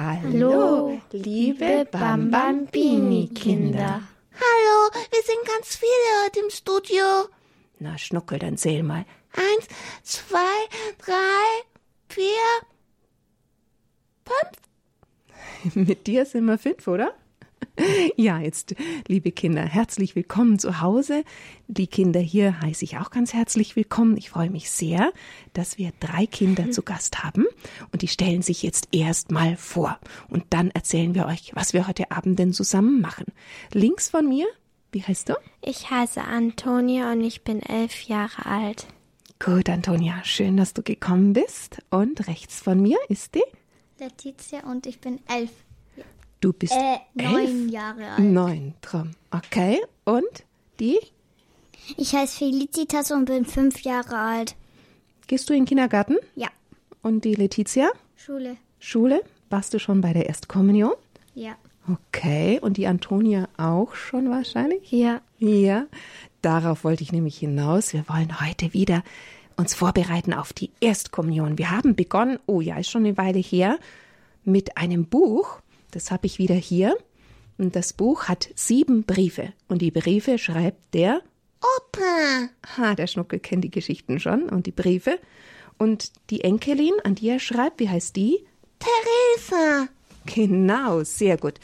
Hallo, liebe Bambambini-Kinder. Hallo, wir sind ganz viele heute im Studio. Na, Schnuckel, dann zähl mal. Eins, zwei, drei, vier, fünf. Mit dir sind wir fünf, oder? Ja, jetzt, liebe Kinder, herzlich willkommen zu Hause. Die Kinder hier heiße ich auch ganz herzlich willkommen. Ich freue mich sehr, dass wir drei Kinder zu Gast haben und die stellen sich jetzt erst mal vor. Und dann erzählen wir euch, was wir heute Abend denn zusammen machen. Links von mir, wie heißt du? Ich heiße Antonia und ich bin elf Jahre alt. Gut, Antonia, schön, dass du gekommen bist. Und rechts von mir ist die? Letizia und ich bin elf. Du bist Äh, neun elf? Jahre alt. Neun, drum. Okay, und die? Ich heiße Felicitas und bin fünf Jahre alt. Gehst du in den Kindergarten? Ja. Und die Letizia? Schule. Schule? Warst du schon bei der Erstkommunion? Ja. Okay, und die Antonia auch schon wahrscheinlich? Ja. Ja, darauf wollte ich nämlich hinaus. Wir wollen heute wieder uns vorbereiten auf die Erstkommunion. Wir haben begonnen, oh ja, ist schon eine Weile her, mit einem Buch. Das habe ich wieder hier. Und das Buch hat sieben Briefe. Und die Briefe schreibt der Opa. Ha, der Schnuckel kennt die Geschichten schon und die Briefe. Und die Enkelin, an die er schreibt, wie heißt die? Theresa. Genau, sehr gut.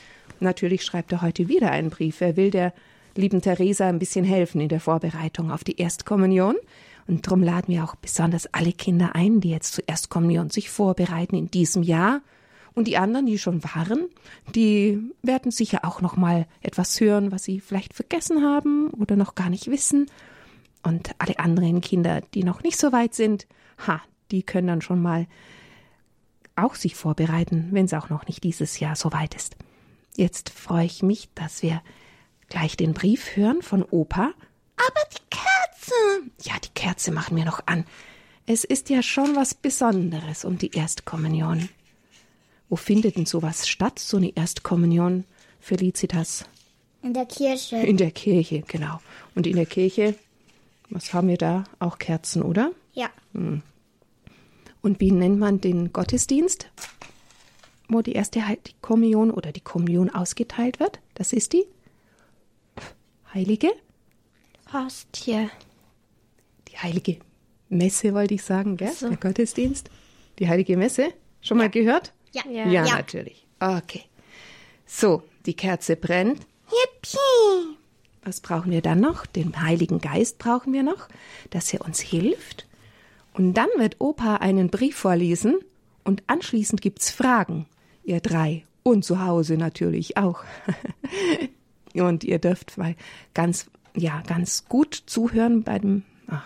Natürlich schreibt er heute wieder einen Brief. Er will der lieben Theresa ein bisschen helfen in der Vorbereitung auf die Erstkommunion. Und darum laden wir auch besonders alle Kinder ein, die jetzt zur Erstkommunion sich vorbereiten in diesem Jahr. Und die anderen, die schon waren, die werden sicher auch noch mal etwas hören, was sie vielleicht vergessen haben oder noch gar nicht wissen. Und alle anderen Kinder, die noch nicht so weit sind, ha, die können dann schon mal auch sich vorbereiten, wenn es auch noch nicht dieses Jahr so weit ist. Jetzt freue ich mich, dass wir gleich den Brief hören von Opa. Aber die Kerze. Ja, die Kerze machen wir noch an. Es ist ja schon was Besonderes um die Erstkommunion. Wo findet denn sowas statt, so eine Erstkommunion, Felicitas? In der Kirche. In der Kirche, genau. Und in der Kirche, was haben wir da? Auch Kerzen, oder? Ja. Und wie nennt man den Gottesdienst, wo die erste die Kommunion oder die Kommunion ausgeteilt wird? Das ist die heilige, Hostie. die heilige Messe, wollte ich sagen, gell? so. Der Gottesdienst. Die heilige Messe. Schon mal gehört? Ja. Ja. Ja, natürlich. Okay. So, die Kerze brennt. Yippie. Was brauchen wir dann noch? Den Heiligen Geist brauchen wir noch, dass er uns hilft. Und dann wird Opa einen Brief vorlesen und anschließend gibt's Fragen. Ihr drei. Und zu Hause natürlich auch. und ihr dürft mal ganz, ja, ganz gut zuhören bei dem, ach,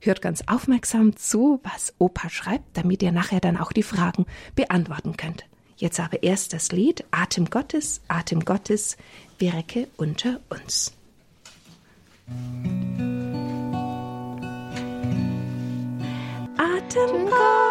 hört ganz aufmerksam zu, was Opa schreibt, damit ihr nachher dann auch die Fragen beantworten könnt. Jetzt aber erst das Lied Atem Gottes, Atem Gottes, wirke unter uns. Atem Gottes,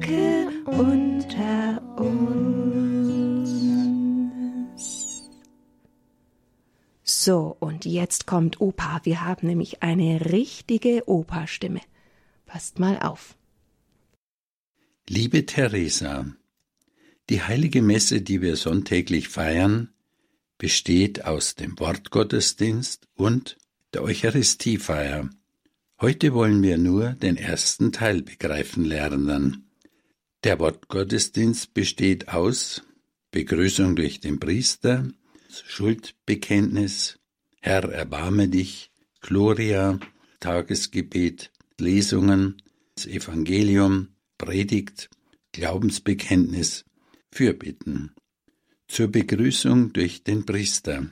wirke unter uns. So, und jetzt kommt Opa. Wir haben nämlich eine richtige Opa-Stimme. Passt mal auf. Liebe Theresa, die heilige Messe, die wir sonntäglich feiern, besteht aus dem Wortgottesdienst und der Eucharistiefeier. Heute wollen wir nur den ersten Teil begreifen lernen. Der Wortgottesdienst besteht aus Begrüßung durch den Priester, Schuldbekenntnis, Herr erbarme dich, Gloria, Tagesgebet, Lesungen, das Evangelium, Predigt, Glaubensbekenntnis, Fürbitten. Zur Begrüßung durch den Priester.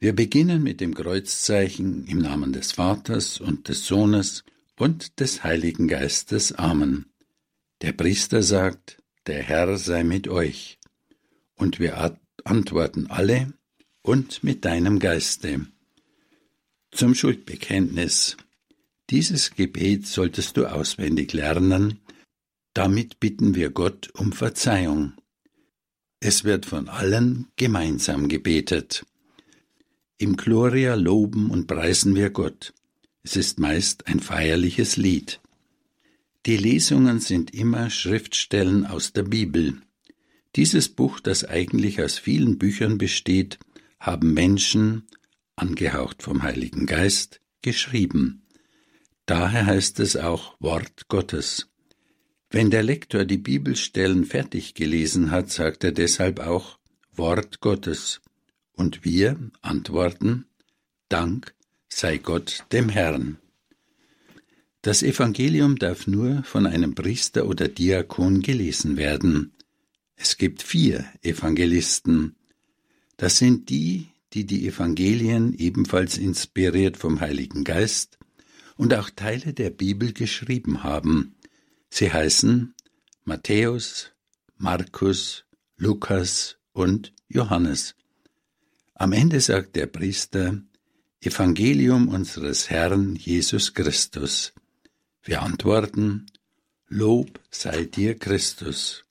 Wir beginnen mit dem Kreuzzeichen im Namen des Vaters und des Sohnes und des Heiligen Geistes. Amen. Der Priester sagt, der Herr sei mit euch. Und wir antworten alle, und mit deinem Geiste. Zum Schuldbekenntnis. Dieses Gebet solltest du auswendig lernen, damit bitten wir Gott um Verzeihung. Es wird von allen gemeinsam gebetet. Im Gloria loben und preisen wir Gott. Es ist meist ein feierliches Lied. Die Lesungen sind immer Schriftstellen aus der Bibel. Dieses Buch, das eigentlich aus vielen Büchern besteht, haben Menschen, angehaucht vom Heiligen Geist, geschrieben. Daher heißt es auch Wort Gottes. Wenn der Lektor die Bibelstellen fertig gelesen hat, sagt er deshalb auch Wort Gottes. Und wir antworten Dank sei Gott dem Herrn. Das Evangelium darf nur von einem Priester oder Diakon gelesen werden. Es gibt vier Evangelisten. Das sind die, die die Evangelien ebenfalls inspiriert vom Heiligen Geist und auch Teile der Bibel geschrieben haben. Sie heißen Matthäus, Markus, Lukas und Johannes. Am Ende sagt der Priester Evangelium unseres Herrn Jesus Christus. Wir antworten Lob sei dir Christus.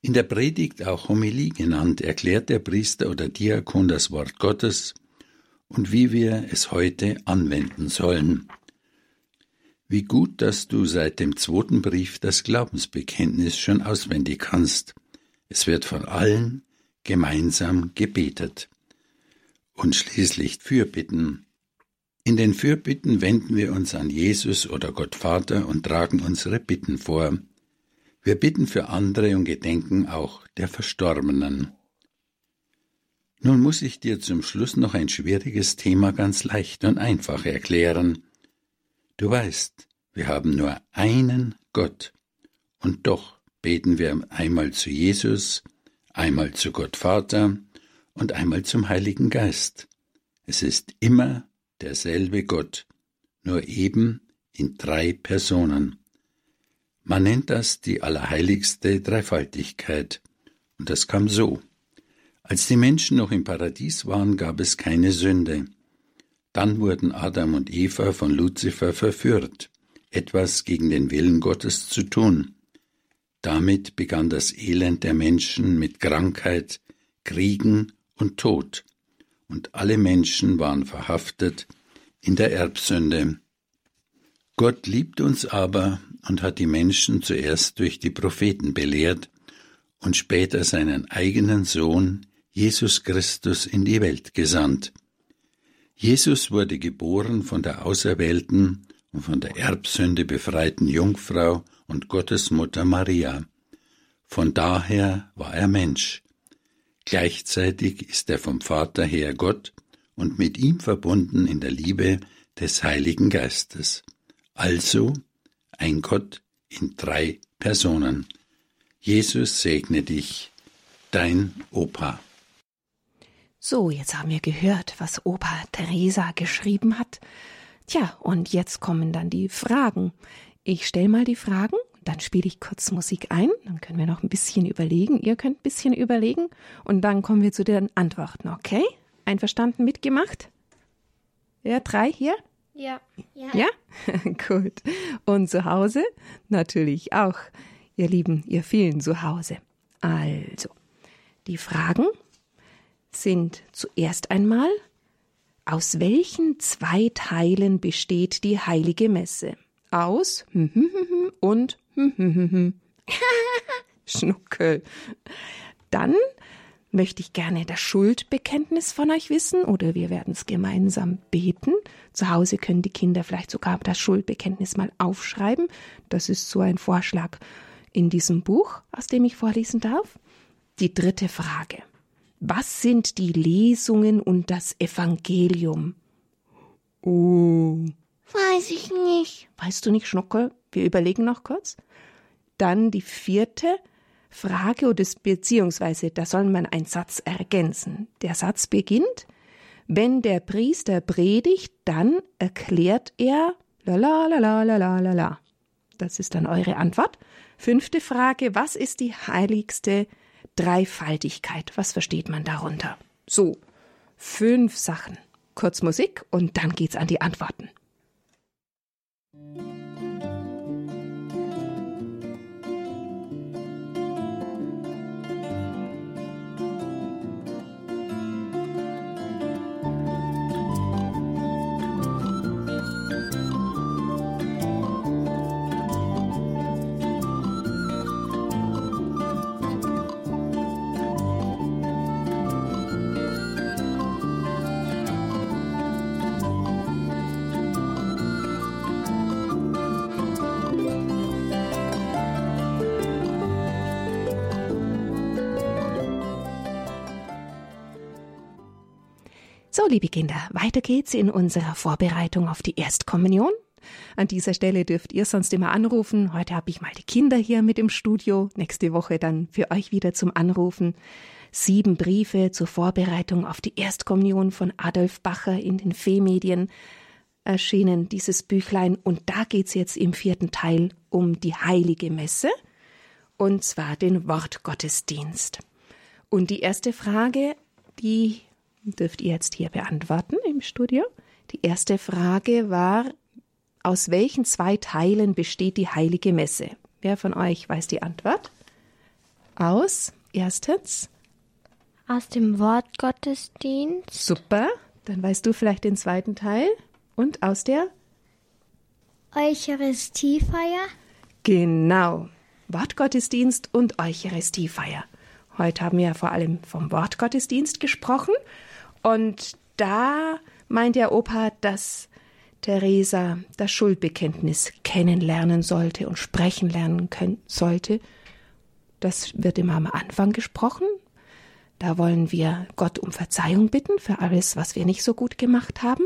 In der Predigt auch Homilie genannt, erklärt der Priester oder Diakon das Wort Gottes und wie wir es heute anwenden sollen. Wie gut, dass du seit dem zweiten Brief das Glaubensbekenntnis schon auswendig kannst. Es wird von allen gemeinsam gebetet. Und schließlich Fürbitten. In den Fürbitten wenden wir uns an Jesus oder Gott Vater und tragen unsere Bitten vor. Wir bitten für andere und gedenken auch der Verstorbenen. Nun muss ich dir zum Schluss noch ein schwieriges Thema ganz leicht und einfach erklären. Du weißt, wir haben nur einen Gott, und doch beten wir einmal zu Jesus, einmal zu Gott Vater und einmal zum Heiligen Geist. Es ist immer derselbe Gott, nur eben in drei Personen. Man nennt das die allerheiligste Dreifaltigkeit, und das kam so. Als die Menschen noch im Paradies waren, gab es keine Sünde. Dann wurden Adam und Eva von Luzifer verführt, etwas gegen den Willen Gottes zu tun. Damit begann das Elend der Menschen mit Krankheit, Kriegen und Tod, und alle Menschen waren verhaftet in der Erbsünde. Gott liebt uns aber und hat die Menschen zuerst durch die Propheten belehrt und später seinen eigenen Sohn Jesus Christus in die Welt gesandt. Jesus wurde geboren von der auserwählten und von der Erbsünde befreiten Jungfrau und Gottesmutter Maria. Von daher war er Mensch. Gleichzeitig ist er vom Vater her Gott und mit ihm verbunden in der Liebe des Heiligen Geistes. Also ein Gott in drei Personen. Jesus segne dich, dein Opa. So, jetzt haben wir gehört, was Opa Theresa geschrieben hat. Tja, und jetzt kommen dann die Fragen. Ich stelle mal die Fragen, dann spiele ich kurz Musik ein, dann können wir noch ein bisschen überlegen. Ihr könnt ein bisschen überlegen und dann kommen wir zu den Antworten, okay? Einverstanden mitgemacht? Ja, drei hier? Ja. Ja? ja? Gut. Und zu Hause? Natürlich auch. Ihr Lieben, ihr vielen zu Hause. Also, die Fragen sind zuerst einmal, aus welchen zwei Teilen besteht die heilige Messe? Aus und Schnuckel. Dann möchte ich gerne das Schuldbekenntnis von euch wissen oder wir werden es gemeinsam beten. Zu Hause können die Kinder vielleicht sogar das Schuldbekenntnis mal aufschreiben. Das ist so ein Vorschlag in diesem Buch, aus dem ich vorlesen darf. Die dritte Frage. Was sind die Lesungen und das Evangelium? Oh. Weiß ich nicht. Weißt du nicht, Schnuckel? Wir überlegen noch kurz. Dann die vierte Frage oder beziehungsweise da soll man einen Satz ergänzen. Der Satz beginnt, wenn der Priester predigt, dann erklärt er la la la la la la la. Das ist dann eure Antwort. Fünfte Frage, was ist die heiligste Dreifaltigkeit? Was versteht man darunter? So, fünf Sachen. Kurz Musik und dann geht's an die Antworten. So, liebe Kinder, weiter geht's in unserer Vorbereitung auf die Erstkommunion. An dieser Stelle dürft ihr sonst immer anrufen. Heute habe ich mal die Kinder hier mit im Studio. Nächste Woche dann für euch wieder zum Anrufen. Sieben Briefe zur Vorbereitung auf die Erstkommunion von Adolf Bacher in den Fee-Medien erschienen, dieses Büchlein. Und da geht's jetzt im vierten Teil um die Heilige Messe. Und zwar den Wortgottesdienst. Und die erste Frage, die dürft ihr jetzt hier beantworten im Studio. Die erste Frage war, aus welchen zwei Teilen besteht die heilige Messe? Wer von euch weiß die Antwort? Aus, erstens. Aus dem Wortgottesdienst. Super, dann weißt du vielleicht den zweiten Teil. Und aus der? Eucharistiefeier. Genau, Wortgottesdienst und Eucharistiefeier. Heute haben wir vor allem vom Wortgottesdienst gesprochen und da meint der Opa, dass Theresa das Schuldbekenntnis kennenlernen sollte und sprechen lernen können, sollte. Das wird immer am Anfang gesprochen. Da wollen wir Gott um Verzeihung bitten für alles, was wir nicht so gut gemacht haben.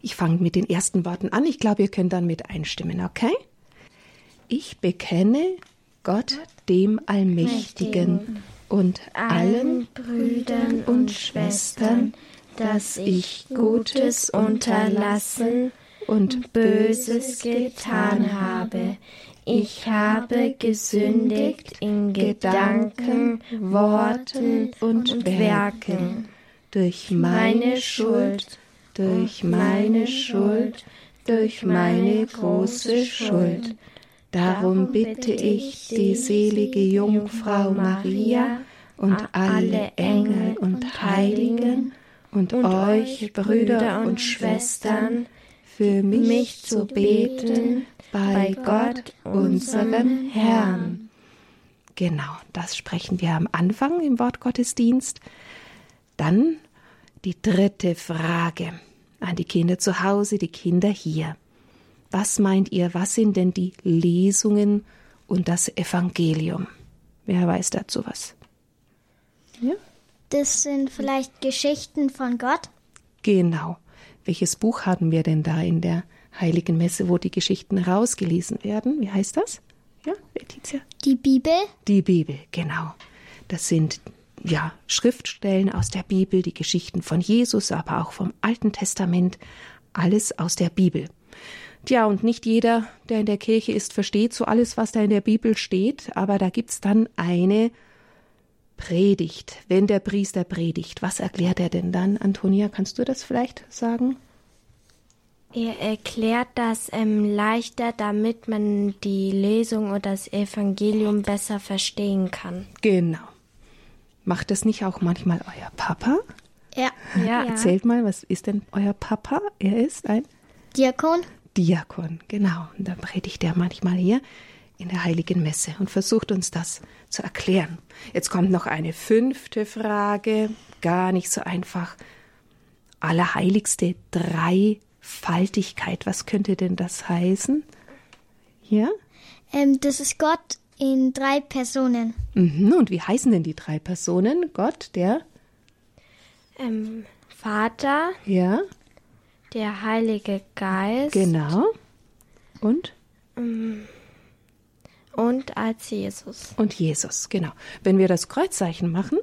Ich fange mit den ersten Worten an. Ich glaube, ihr könnt dann mit einstimmen, okay? Ich bekenne Gott, dem Allmächtigen, und allen Brüdern und Schwestern, dass ich Gutes unterlassen und Böses getan habe. Ich habe gesündigt in Gedanken, Worten und Werken, durch meine Schuld, durch meine Schuld, durch meine große Schuld. Darum bitte ich die selige Jungfrau Maria und alle Engel und Heiligen und euch, Brüder und Schwestern, für mich zu beten bei Gott, unserem Herrn. Genau, das sprechen wir am Anfang im Wortgottesdienst. Dann die dritte Frage an die Kinder zu Hause, die Kinder hier. Was meint ihr, was sind denn die Lesungen und das Evangelium? Wer weiß dazu was? Ja? Das sind vielleicht Geschichten von Gott. Genau. Welches Buch haben wir denn da in der Heiligen Messe, wo die Geschichten rausgelesen werden? Wie heißt das? Ja, Letizia? Die Bibel. Die Bibel, genau. Das sind ja Schriftstellen aus der Bibel, die Geschichten von Jesus, aber auch vom Alten Testament, alles aus der Bibel. Tja, und nicht jeder, der in der Kirche ist, versteht so alles, was da in der Bibel steht, aber da gibt's dann eine Predigt, wenn der Priester predigt. Was erklärt er denn dann? Antonia, kannst du das vielleicht sagen? Er erklärt das ähm, leichter, damit man die Lesung oder das Evangelium besser verstehen kann. Genau. Macht das nicht auch manchmal euer Papa? Ja. Ja. Erzählt mal, was ist denn euer Papa? Er ist ein Diakon. Diakon, genau. Und dann predigt er manchmal hier in der Heiligen Messe und versucht uns das zu erklären. Jetzt kommt noch eine fünfte Frage, gar nicht so einfach. Allerheiligste Dreifaltigkeit, was könnte denn das heißen? Ja? Ähm, das ist Gott in drei Personen. Mhm. Und wie heißen denn die drei Personen? Gott, der? Ähm, Vater, Ja, der Heilige Geist genau. Und? und als Jesus. und Jesus, genau. Wenn wir das Kreuzzeichen machen,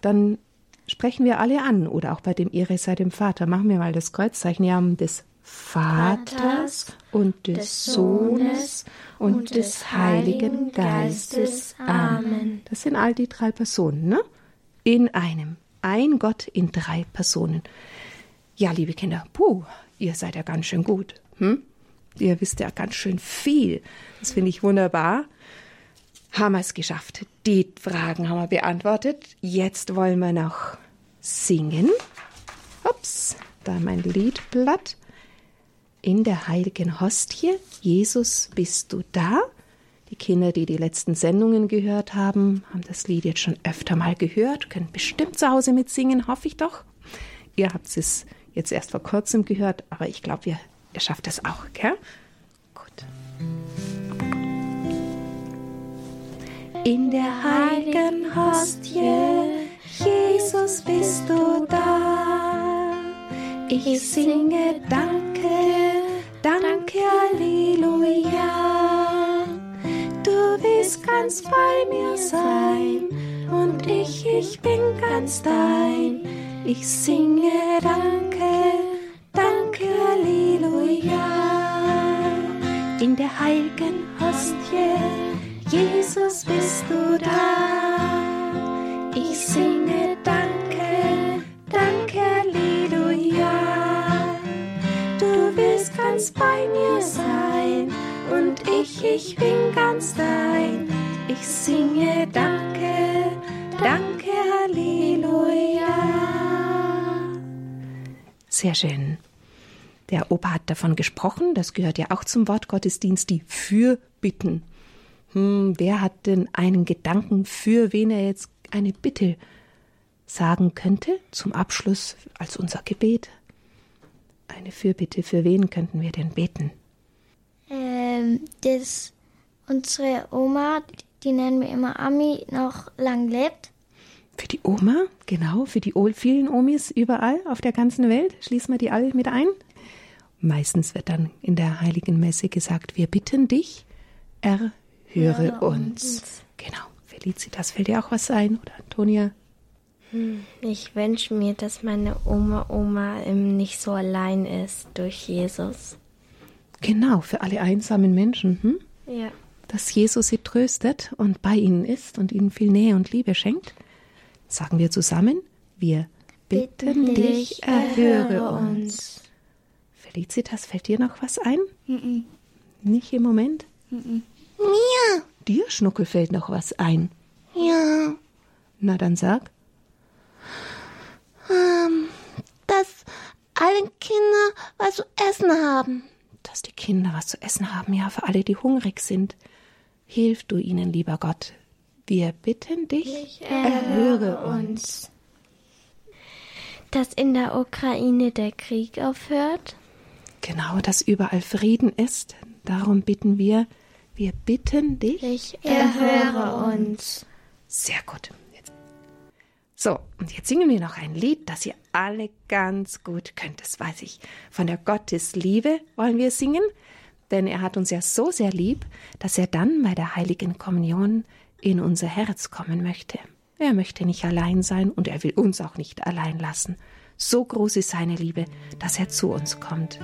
dann sprechen wir alle an oder auch bei dem Ehre sei dem Vater. Machen wir mal das Kreuzzeichen. Ja, des Vaters und des Sohnes und des Heiligen Geistes. Amen. Das sind all die drei Personen, ne? In einem. Ein Gott in drei Personen. Ja, liebe Kinder, puh, ihr seid ja ganz schön gut. Hm? Ihr wisst ja ganz schön viel. Das finde ich wunderbar. Haben wir es geschafft. Die Fragen haben wir beantwortet. Jetzt wollen wir noch singen. Ups, da mein Liedblatt. In der heiligen Hostie, Jesus, bist du da? Die Kinder, die die letzten Sendungen gehört haben, haben das Lied jetzt schon öfter mal gehört, können bestimmt zu Hause mitsingen, hoffe ich doch. Ihr habt es jetzt erst vor kurzem gehört, aber ich glaube, ihr, ihr schafft es auch, gell? Gut. In der heiligen Hostie, Jesus, bist du da. Ich singe Danke, Danke, Halleluja. Du willst ganz bei mir sein ich, bin ganz dein. Ich singe Danke, Danke, Halleluja. In der heiligen Hostie, Jesus, bist du da. Ich singe Danke, Danke, Halleluja. Du willst ganz bei mir sein und ich, ich bin ganz dein. Ich singe Danke, Halleluja. Sehr schön. Der Opa hat davon gesprochen, das gehört ja auch zum Wort Gottesdienst, die Fürbitten. Hm, wer hat denn einen Gedanken, für wen er jetzt eine Bitte sagen könnte zum Abschluss als unser Gebet? Eine Fürbitte, für wen könnten wir denn beten? Ähm, das unsere Oma, die nennen wir immer Ami, noch lang lebt. Für die Oma, genau, für die vielen Omis überall auf der ganzen Welt. Schließen wir die alle mit ein. Meistens wird dann in der heiligen Messe gesagt, wir bitten dich, erhöre Höre uns. uns. Genau. Felicitas, fällt dir auch was ein? Oder Antonia? Ich wünsche mir, dass meine Oma Oma ähm, nicht so allein ist durch Jesus. Genau, für alle einsamen Menschen. Hm? Ja. Dass Jesus sie tröstet und bei ihnen ist und ihnen viel Nähe und Liebe schenkt. Sagen wir zusammen, wir bitten dich, erhöre uns. Felicitas, fällt dir noch was ein? Nicht im Moment? Mir? Dir, Schnuckel, fällt noch was ein. Ja. Na dann sag. Ähm, dass alle Kinder was zu essen haben. dass die Kinder was zu essen haben, ja, für alle, die hungrig sind. Hilf du ihnen, lieber Gott. Wir bitten dich, erhöre uns. Dass in der Ukraine der Krieg aufhört. Genau, dass überall Frieden ist. Darum bitten wir, wir bitten dich. Ich erhöre uns. Sehr gut. Jetzt. So, und jetzt singen wir noch ein Lied, das ihr alle ganz gut könnt, das weiß ich. Von der Gottesliebe wollen wir singen, denn er hat uns ja so sehr lieb, dass er dann bei der heiligen Kommunion in unser Herz kommen möchte. Er möchte nicht allein sein und er will uns auch nicht allein lassen. So groß ist seine Liebe, dass er zu uns kommt.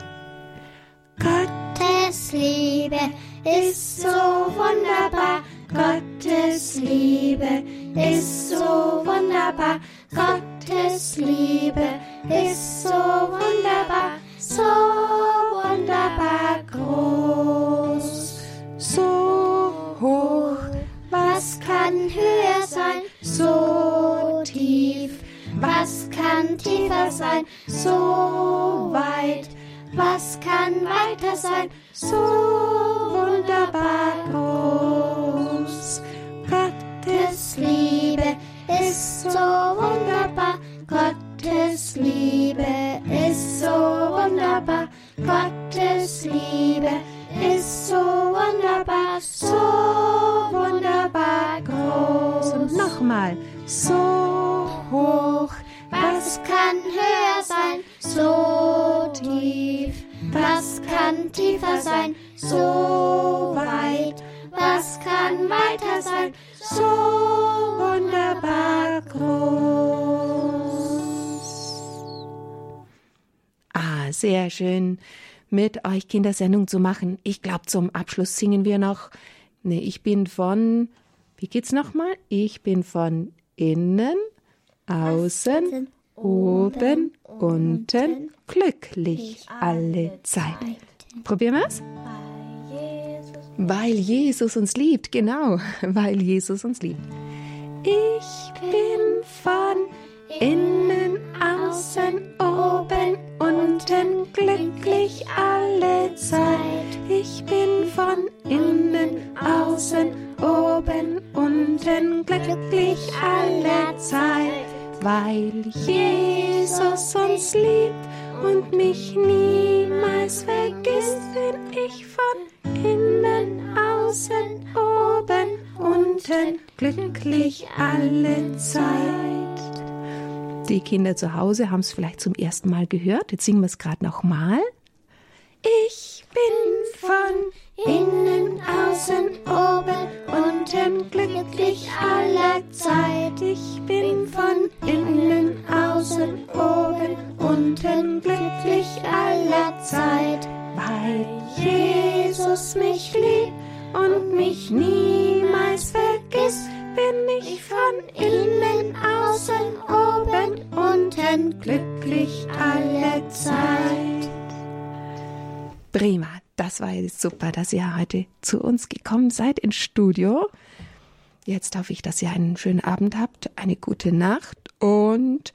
Gottes Liebe ist so wunderbar. Gottes Liebe ist so wunderbar. Gottes Liebe ist so wunderbar. So wunderbar groß. So Was kann höher sein? So tief. Was kann tiefer sein? So weit. Was kann weiter sein? So wunderbar groß. Gottes Liebe ist so wunderbar. Gottes Liebe ist so wunderbar. Gottes Liebe so wunderbar. So wunderbar groß. und nochmal. So hoch, Was kann höher sein? So tief. Was kann tiefer sein? So weit. Was kann weiter sein? So wunderbar groß. Ah, sehr schön. Mit euch Kindersendung zu machen. Ich glaube, zum Abschluss singen wir noch. Nee, ich bin von, wie geht's nochmal? Ich bin von innen, außen, oben, unten, glücklich alle Zeit. Probieren wir's? Weil Jesus uns liebt, genau, weil Jesus uns liebt. Ich bin von innen, außen, oben, unten, glücklich alle Zeit. Ich bin von innen, außen, oben, unten, glücklich alle Zeit. Weil Jesus uns liebt und mich niemals vergisst, bin ich von innen, außen, oben, unten, glücklich alle Zeit. Die Kinder zu Hause haben es vielleicht zum ersten Mal gehört. Jetzt singen wir es gerade nochmal. Ich bin von innen, außen, oben, unten, glücklich aller Zeit. Ich bin von innen, außen, oben, unten, glücklich aller Zeit. Weil Jesus mich liebt und mich niemals vergisst, bin ich von innen, außen, oben, unten, glücklich alle Zeit. Prima, das war jetzt super, dass ihr heute zu uns gekommen seid ins Studio. Jetzt hoffe ich, dass ihr einen schönen Abend habt, eine gute Nacht und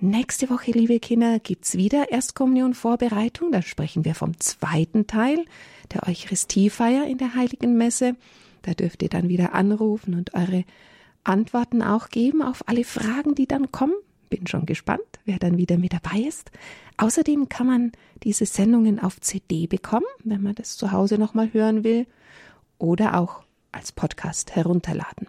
nächste Woche, liebe Kinder, gibt's wieder Erstkommunion-Vorbereitung. Da sprechen wir vom zweiten Teil der Eucharistiefeier in der Heiligen Messe. Da dürft ihr dann wieder anrufen und eure Antworten auch geben auf alle Fragen, die dann kommen. Bin schon gespannt, wer dann wieder mit dabei ist. Außerdem kann man diese Sendungen auf CD bekommen, wenn man das zu Hause nochmal hören will, oder auch als Podcast herunterladen.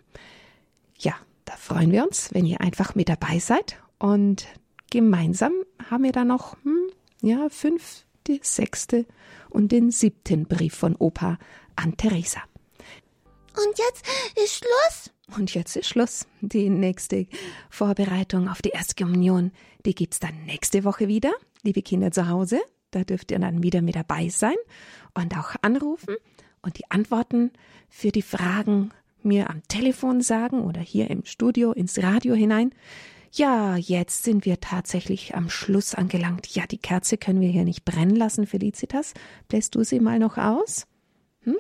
Ja, da freuen wir uns, wenn ihr einfach mit dabei seid und gemeinsam haben wir dann noch, hm, ja, fünfte, sechste und den siebten Brief von Opa an Theresa. Und jetzt ist Schluss? Und jetzt ist Schluss. Die nächste Vorbereitung auf die Erstkommunion, die gibt's dann nächste Woche wieder. Liebe Kinder zu Hause, da dürft ihr dann wieder mit dabei sein und auch anrufen und die Antworten für die Fragen mir am Telefon sagen oder hier im Studio ins Radio hinein. Ja, jetzt sind wir tatsächlich am Schluss angelangt. Ja, die Kerze können wir hier nicht brennen lassen, Felicitas. Bläst du sie mal noch aus? Hm?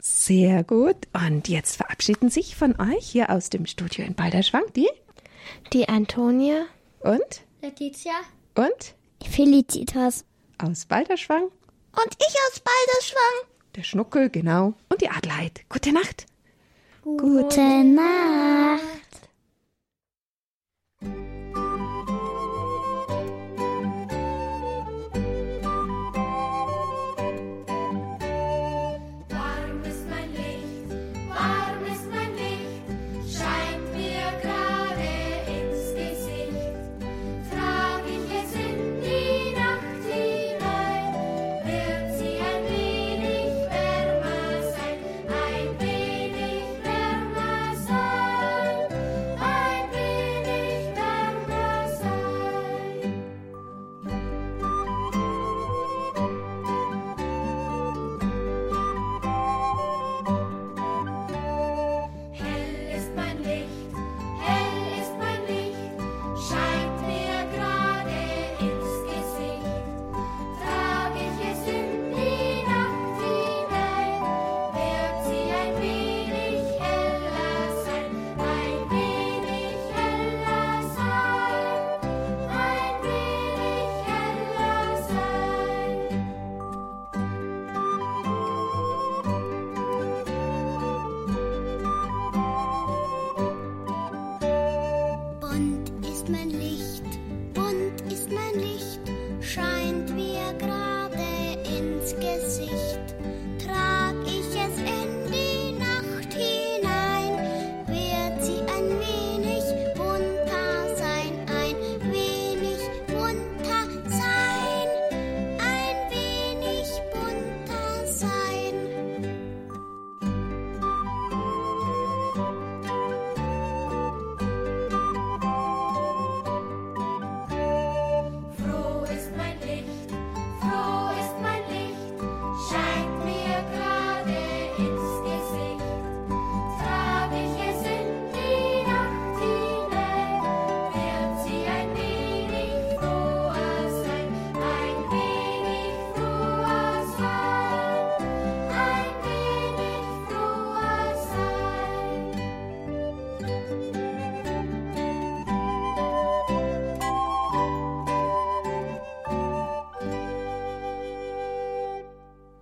Sehr gut. Und jetzt verabschieden sich von euch hier aus dem Studio in Balderschwang die Die Antonia. und Letizia. und Felicitas. aus Balderschwang Und ich aus Balderschwang. der Schnuckel, genau, und die Adelheid. Gute Nacht. Gute Nacht.